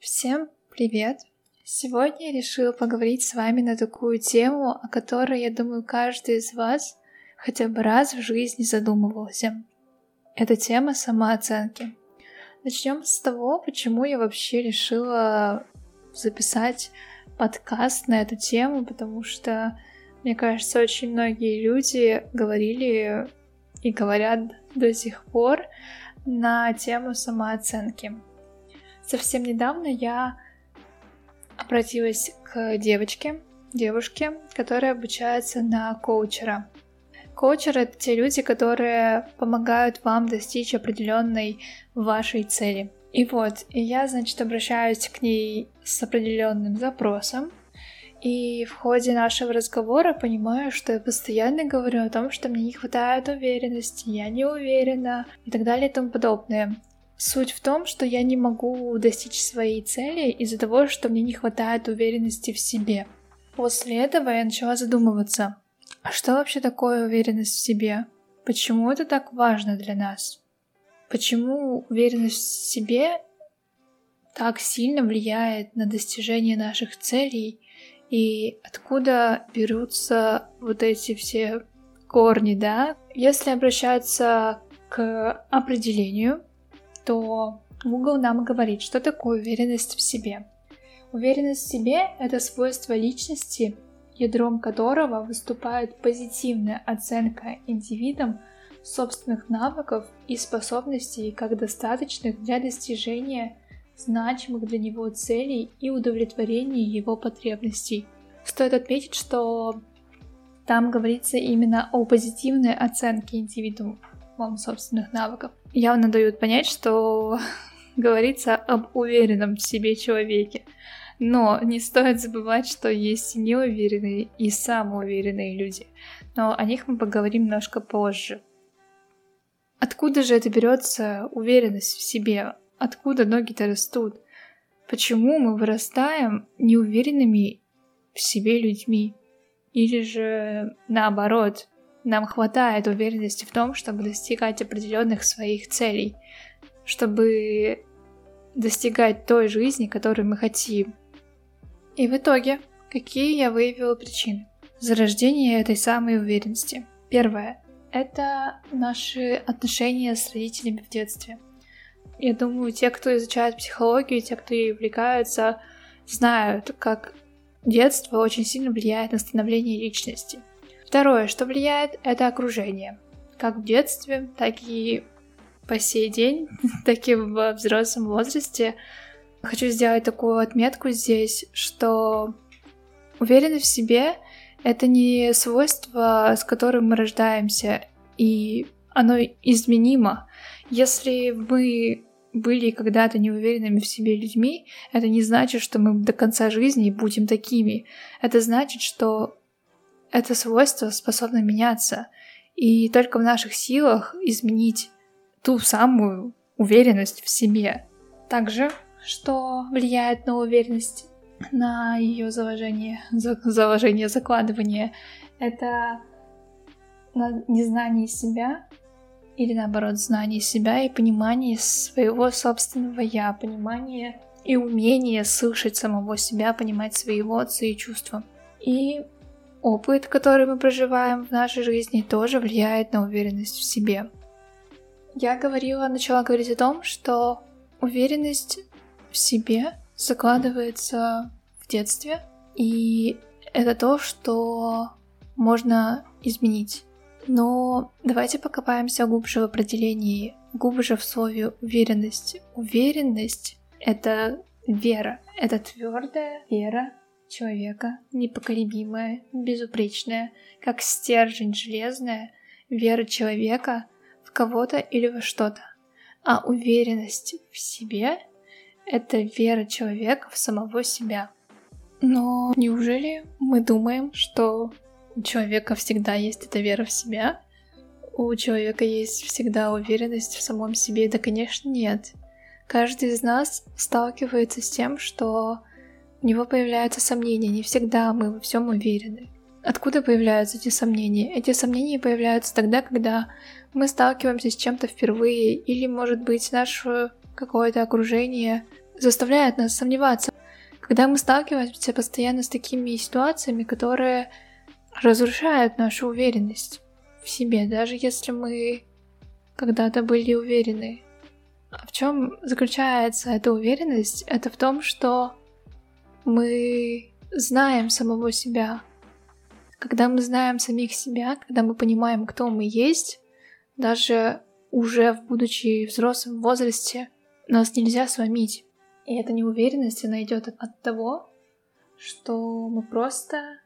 Всем привет! Сегодня я решила поговорить с вами на такую тему, о которой, я думаю, каждый из вас хотя бы раз в жизни задумывался. Это тема самооценки. Начнем с того, почему я вообще решила записать подкаст на эту тему, потому что, мне кажется, очень многие люди говорили и говорят до сих пор на тему самооценки. Совсем недавно я обратилась к девочке, девушке, которая обучается на коучера. Коучеры — это те люди, которые помогают вам достичь определенной вашей цели. И вот, и я, значит, обращаюсь к ней с определенным запросом, и в ходе нашего разговора понимаю, что я постоянно говорю о том, что мне не хватает уверенности, я не уверена и так далее и тому подобное. Суть в том, что я не могу достичь своей цели из-за того, что мне не хватает уверенности в себе. После этого я начала задумываться, а что вообще такое уверенность в себе? Почему это так важно для нас? Почему уверенность в себе так сильно влияет на достижение наших целей и откуда берутся вот эти все корни, да? Если обращаться к определению, то Google нам говорит, что такое уверенность в себе. Уверенность в себе — это свойство личности, ядром которого выступает позитивная оценка индивидом собственных навыков и способностей как достаточных для достижения значимых для него целей и удовлетворения его потребностей. Стоит отметить, что там говорится именно о позитивной оценке индивидуума собственных навыков. Явно дают понять, что говорится об уверенном в себе человеке. Но не стоит забывать, что есть неуверенные и самоуверенные люди. Но о них мы поговорим немножко позже. Откуда же это берется уверенность в себе? Откуда ноги-то растут? Почему мы вырастаем неуверенными в себе людьми? Или же наоборот, нам хватает уверенности в том, чтобы достигать определенных своих целей, чтобы достигать той жизни, которую мы хотим. И в итоге, какие я выявила причины зарождения этой самой уверенности? Первое — это наши отношения с родителями в детстве — я думаю, те, кто изучает психологию, те, кто ей увлекаются, знают, как детство очень сильно влияет на становление личности. Второе, что влияет, это окружение. Как в детстве, так и по сей день, так и в взрослом возрасте. Хочу сделать такую отметку здесь, что уверенность в себе — это не свойство, с которым мы рождаемся, и оно изменимо. Если мы были когда-то неуверенными в себе людьми, это не значит, что мы до конца жизни будем такими. Это значит, что это свойство способно меняться. И только в наших силах изменить ту самую уверенность в себе. Также, что влияет на уверенность, на ее заложение, заложение, закладывание, это незнание себя, или наоборот знание себя и понимание своего собственного я, понимание и умение слышать самого себя, понимать свои эмоции и чувства. И опыт, который мы проживаем в нашей жизни, тоже влияет на уверенность в себе. Я говорила, начала говорить о том, что уверенность в себе закладывается в детстве, и это то, что можно изменить. Но давайте покопаемся глубже в определении, глубже в слове уверенность. Уверенность — это вера, это твердая вера человека, непоколебимая, безупречная, как стержень железная, вера человека в кого-то или во что-то. А уверенность в себе — это вера человека в самого себя. Но неужели мы думаем, что у человека всегда есть эта вера в себя, у человека есть всегда уверенность в самом себе. Да, конечно, нет. Каждый из нас сталкивается с тем, что у него появляются сомнения. Не всегда мы во всем уверены. Откуда появляются эти сомнения? Эти сомнения появляются тогда, когда мы сталкиваемся с чем-то впервые, или, может быть, наше какое-то окружение заставляет нас сомневаться. Когда мы сталкиваемся постоянно с такими ситуациями, которые разрушают нашу уверенность в себе, даже если мы когда-то были уверены. А в чем заключается эта уверенность? Это в том, что мы знаем самого себя. Когда мы знаем самих себя, когда мы понимаем, кто мы есть, даже уже в будучи взрослом возрасте, нас нельзя сломить. И эта неуверенность, она идет от того, что мы просто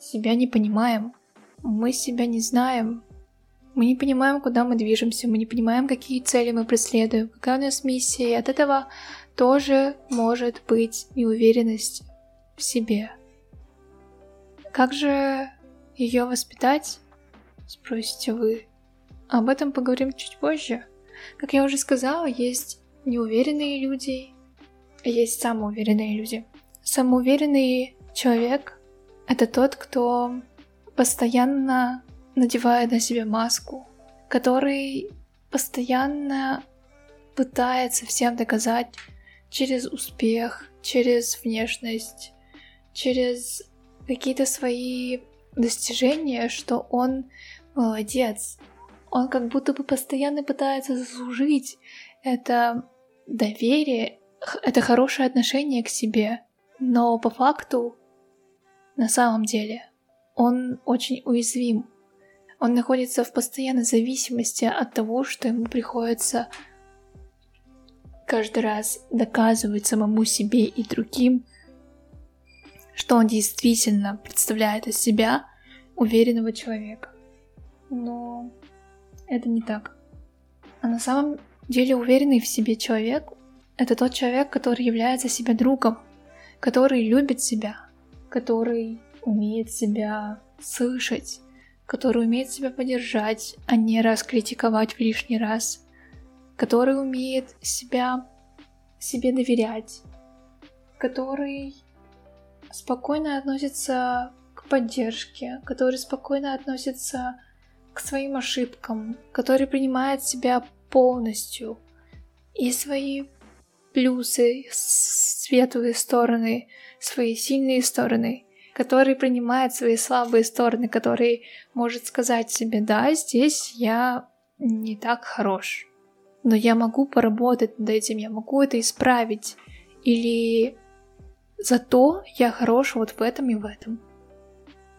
себя не понимаем. Мы себя не знаем. Мы не понимаем, куда мы движемся, мы не понимаем, какие цели мы преследуем, какая у нас миссия. И от этого тоже может быть неуверенность в себе. Как же ее воспитать? Спросите вы. Об этом поговорим чуть позже. Как я уже сказала, есть неуверенные люди, есть самоуверенные люди. Самоуверенный человек — это тот, кто постоянно надевает на себя маску, который постоянно пытается всем доказать через успех, через внешность, через какие-то свои достижения, что он молодец. Он как будто бы постоянно пытается заслужить это доверие, это хорошее отношение к себе. Но по факту, на самом деле, он очень уязвим. Он находится в постоянной зависимости от того, что ему приходится каждый раз доказывать самому себе и другим, что он действительно представляет из себя уверенного человека. Но это не так. А на самом деле уверенный в себе человек — это тот человек, который является себе другом, который любит себя, который умеет себя слышать, который умеет себя поддержать, а не раскритиковать в лишний раз, который умеет себя себе доверять, который спокойно относится к поддержке, который спокойно относится к своим ошибкам, который принимает себя полностью. И свои плюсы, светлые стороны, свои сильные стороны, который принимает свои слабые стороны, который может сказать себе, да, здесь я не так хорош, но я могу поработать над этим, я могу это исправить, или Зато я хорош вот в этом и в этом.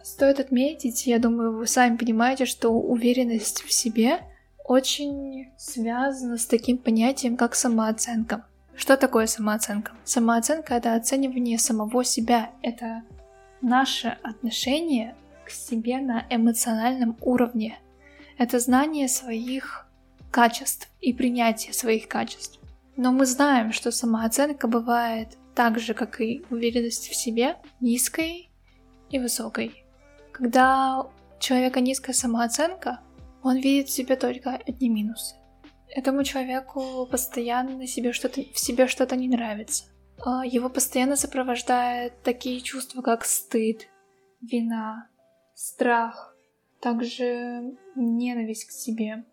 Стоит отметить, я думаю, вы сами понимаете, что уверенность в себе очень связана с таким понятием, как самооценка. Что такое самооценка? Самооценка — это оценивание самого себя, это наше отношение к себе на эмоциональном уровне. Это знание своих качеств и принятие своих качеств. Но мы знаем, что самооценка бывает так же, как и уверенность в себе, низкой и высокой. Когда у человека низкая самооценка, он видит в себе только одни минусы. Этому человеку постоянно себе что-то, в себе что-то не нравится. А его постоянно сопровождают такие чувства, как стыд, вина, страх, также ненависть к себе.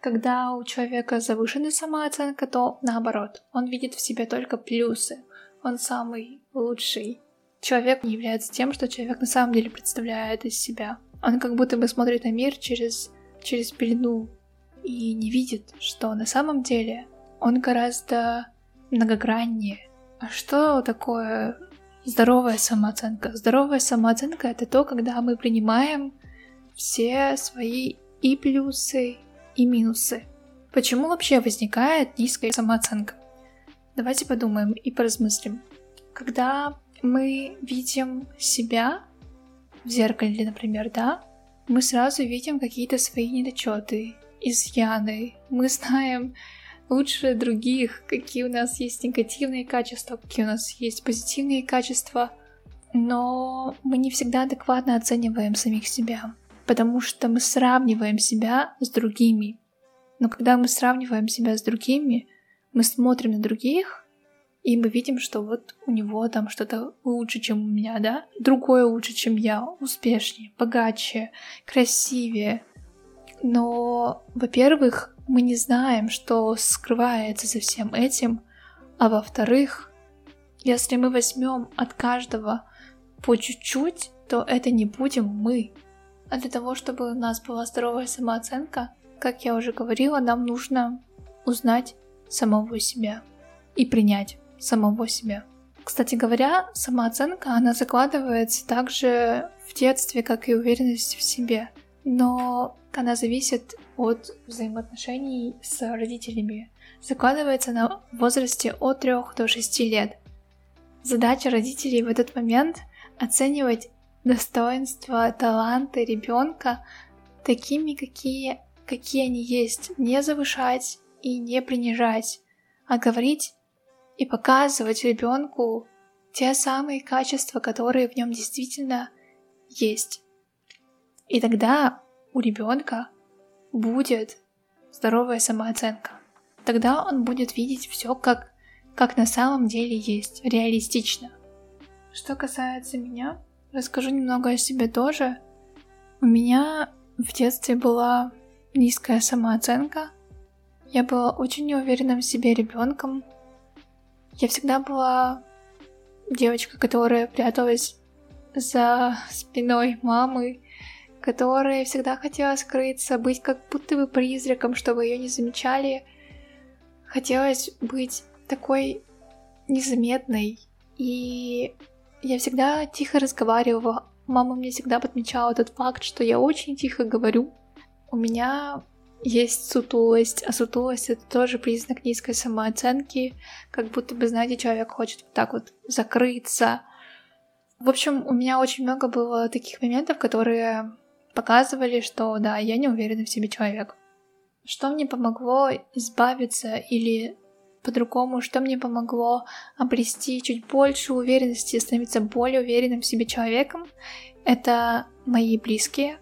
Когда у человека завышенная самооценка, то наоборот, он видит в себе только плюсы, он самый лучший. Человек не является тем, что человек на самом деле представляет из себя. Он как будто бы смотрит на мир через, через пелену и не видит, что на самом деле он гораздо многограннее. А что такое здоровая самооценка? Здоровая самооценка — это то, когда мы принимаем все свои и плюсы, и минусы. Почему вообще возникает низкая самооценка? Давайте подумаем и поразмыслим. Когда мы видим себя в зеркале, например, да, мы сразу видим какие-то свои недочеты, изъяны. Мы знаем лучше других, какие у нас есть негативные качества, какие у нас есть позитивные качества. Но мы не всегда адекватно оцениваем самих себя, потому что мы сравниваем себя с другими. Но когда мы сравниваем себя с другими, мы смотрим на других, и мы видим, что вот у него там что-то лучше, чем у меня, да? Другое лучше, чем я, успешнее, богаче, красивее. Но, во-первых, мы не знаем, что скрывается за всем этим, А во-вторых, если мы возьмем от каждого по чуть-чуть, то это не будем мы. А для того, чтобы у нас была здоровая самооценка, как я уже говорила, нам нужно узнать самого себя и принять самого себя. Кстати говоря, самооценка, она закладывается также в детстве, как и уверенность в себе. Но она зависит от взаимоотношений с родителями. Закладывается на возрасте от 3 до 6 лет. Задача родителей в этот момент оценивать достоинства, таланты ребенка такими, какие, какие они есть, не завышать и не принижать, а говорить и показывать ребенку те самые качества, которые в нем действительно есть. И тогда у ребенка будет здоровая самооценка. Тогда он будет видеть все как, как на самом деле есть, реалистично. Что касается меня, расскажу немного о себе тоже. У меня в детстве была низкая самооценка. Я была очень неуверенным в себе ребенком. Я всегда была девочка, которая пряталась за спиной мамы, которая всегда хотела скрыться, быть как будто бы призраком, чтобы ее не замечали. Хотелось быть такой незаметной. И я всегда тихо разговаривала. Мама мне всегда подмечала тот факт, что я очень тихо говорю. У меня есть сутулость, а сутулость это тоже признак низкой самооценки, как будто бы, знаете, человек хочет вот так вот закрыться. В общем, у меня очень много было таких моментов, которые показывали, что да, я не уверена в себе человек. Что мне помогло избавиться или по-другому, что мне помогло обрести чуть больше уверенности, становиться более уверенным в себе человеком, это мои близкие,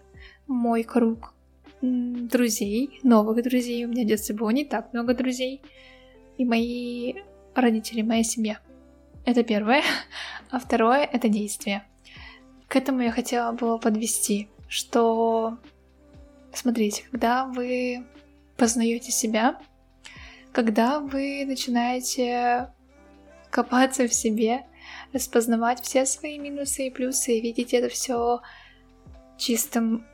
мой круг друзей, новых друзей. У меня в детстве было не так много друзей. И мои родители, моя семья. Это первое. А второе — это действие. К этому я хотела было подвести, что, смотрите, когда вы познаете себя, когда вы начинаете копаться в себе, распознавать все свои минусы и плюсы, и видеть это все чистым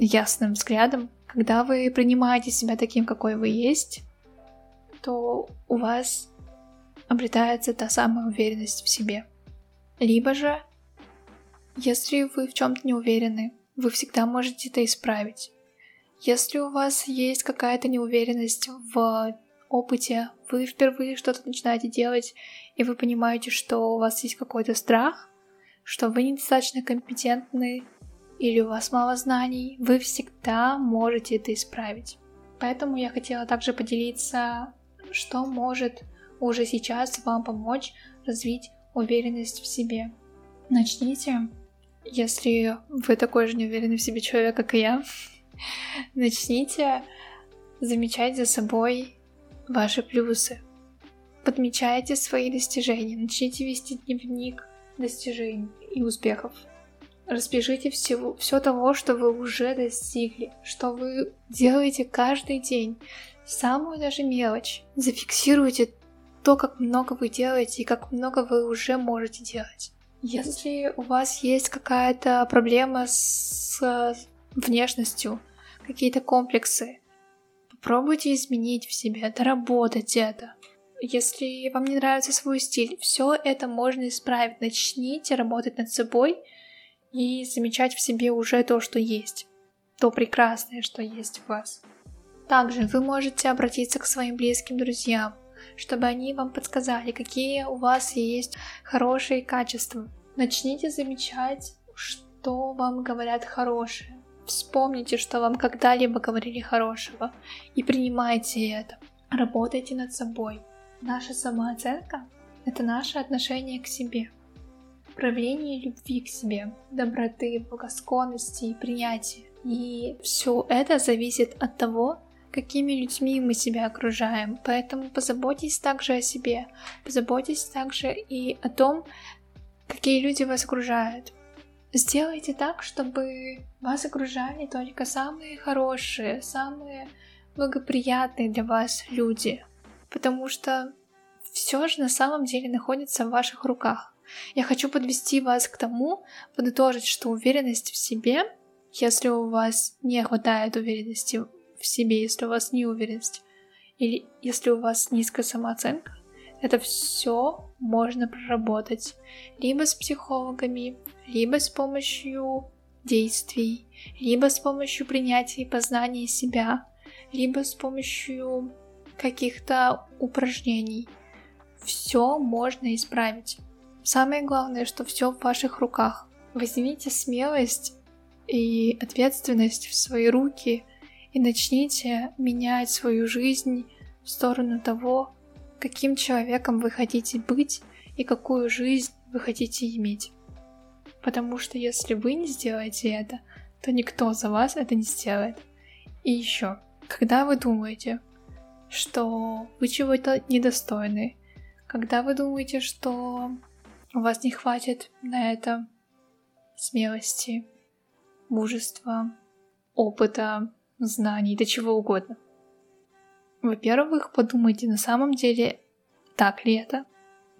ясным взглядом, когда вы принимаете себя таким, какой вы есть, то у вас обретается та самая уверенность в себе. Либо же, если вы в чем-то не уверены, вы всегда можете это исправить. Если у вас есть какая-то неуверенность в опыте, вы впервые что-то начинаете делать, и вы понимаете, что у вас есть какой-то страх, что вы недостаточно компетентны или у вас мало знаний, вы всегда можете это исправить. Поэтому я хотела также поделиться, что может уже сейчас вам помочь развить уверенность в себе. Начните, если вы такой же неуверенный в себе человек, как и я, начните замечать за собой ваши плюсы. Подмечайте свои достижения, начните вести дневник достижений и успехов. Распишите всего, все того, что вы уже достигли, что вы делаете каждый день, самую даже мелочь. Зафиксируйте то, как много вы делаете и как много вы уже можете делать. Если у вас есть какая-то проблема с внешностью, какие-то комплексы, попробуйте изменить в себе, доработать это. Если вам не нравится свой стиль, все это можно исправить. Начните работать над собой – и замечать в себе уже то, что есть, то прекрасное, что есть в вас. Также вы можете обратиться к своим близким друзьям, чтобы они вам подсказали, какие у вас есть хорошие качества. Начните замечать, что вам говорят хорошее. Вспомните, что вам когда-либо говорили хорошего, и принимайте это. Работайте над собой. Наша самооценка — это наше отношение к себе проявление любви к себе, доброты, благосклонности и принятия. И все это зависит от того, какими людьми мы себя окружаем. Поэтому позаботьтесь также о себе, позаботьтесь также и о том, какие люди вас окружают. Сделайте так, чтобы вас окружали только самые хорошие, самые благоприятные для вас люди. Потому что все же на самом деле находится в ваших руках. Я хочу подвести вас к тому, подытожить, что уверенность в себе, если у вас не хватает уверенности в себе, если у вас не уверенность, или если у вас низкая самооценка, это все можно проработать либо с психологами, либо с помощью действий, либо с помощью принятия и познания себя, либо с помощью каких-то упражнений. Все можно исправить. Самое главное, что все в ваших руках. Возьмите смелость и ответственность в свои руки и начните менять свою жизнь в сторону того, каким человеком вы хотите быть и какую жизнь вы хотите иметь. Потому что если вы не сделаете это, то никто за вас это не сделает. И еще, когда вы думаете, что вы чего-то недостойны, когда вы думаете, что у вас не хватит на это смелости, мужества, опыта, знаний, да чего угодно. Во-первых, подумайте, на самом деле, так ли это?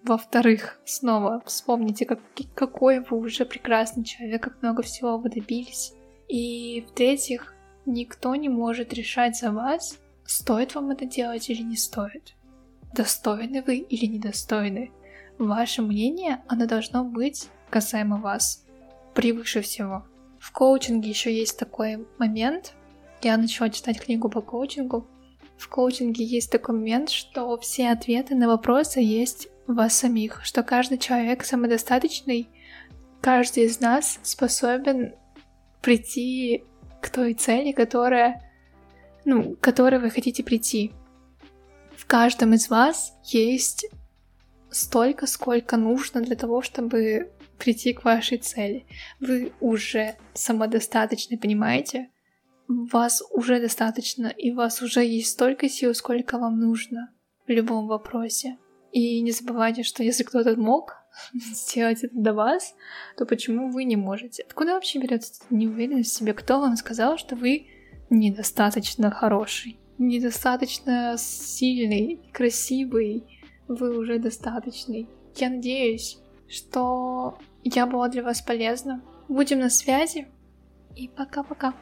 Во-вторых, снова вспомните, как, какой вы уже прекрасный человек, как много всего вы добились. И в-третьих, никто не может решать за вас, стоит вам это делать или не стоит. Достойны вы или недостойны. Ваше мнение, оно должно быть касаемо вас. Превыше всего. В коучинге еще есть такой момент. Я начала читать книгу по коучингу. В коучинге есть такой момент, что все ответы на вопросы есть вас самих, что каждый человек самодостаточный, каждый из нас способен прийти к той цели, которая, ну, к которой вы хотите прийти. В каждом из вас есть столько, сколько нужно для того, чтобы прийти к вашей цели. Вы уже самодостаточны, понимаете? Вас уже достаточно, и у вас уже есть столько сил, сколько вам нужно в любом вопросе. И не забывайте, что если кто-то мог сделать это до вас, то почему вы не можете? Откуда вообще берется неуверенность в себе? Кто вам сказал, что вы недостаточно хороший, недостаточно сильный, красивый, вы уже достаточный? Я надеюсь, что я была для вас полезна. Будем на связи и пока-пока.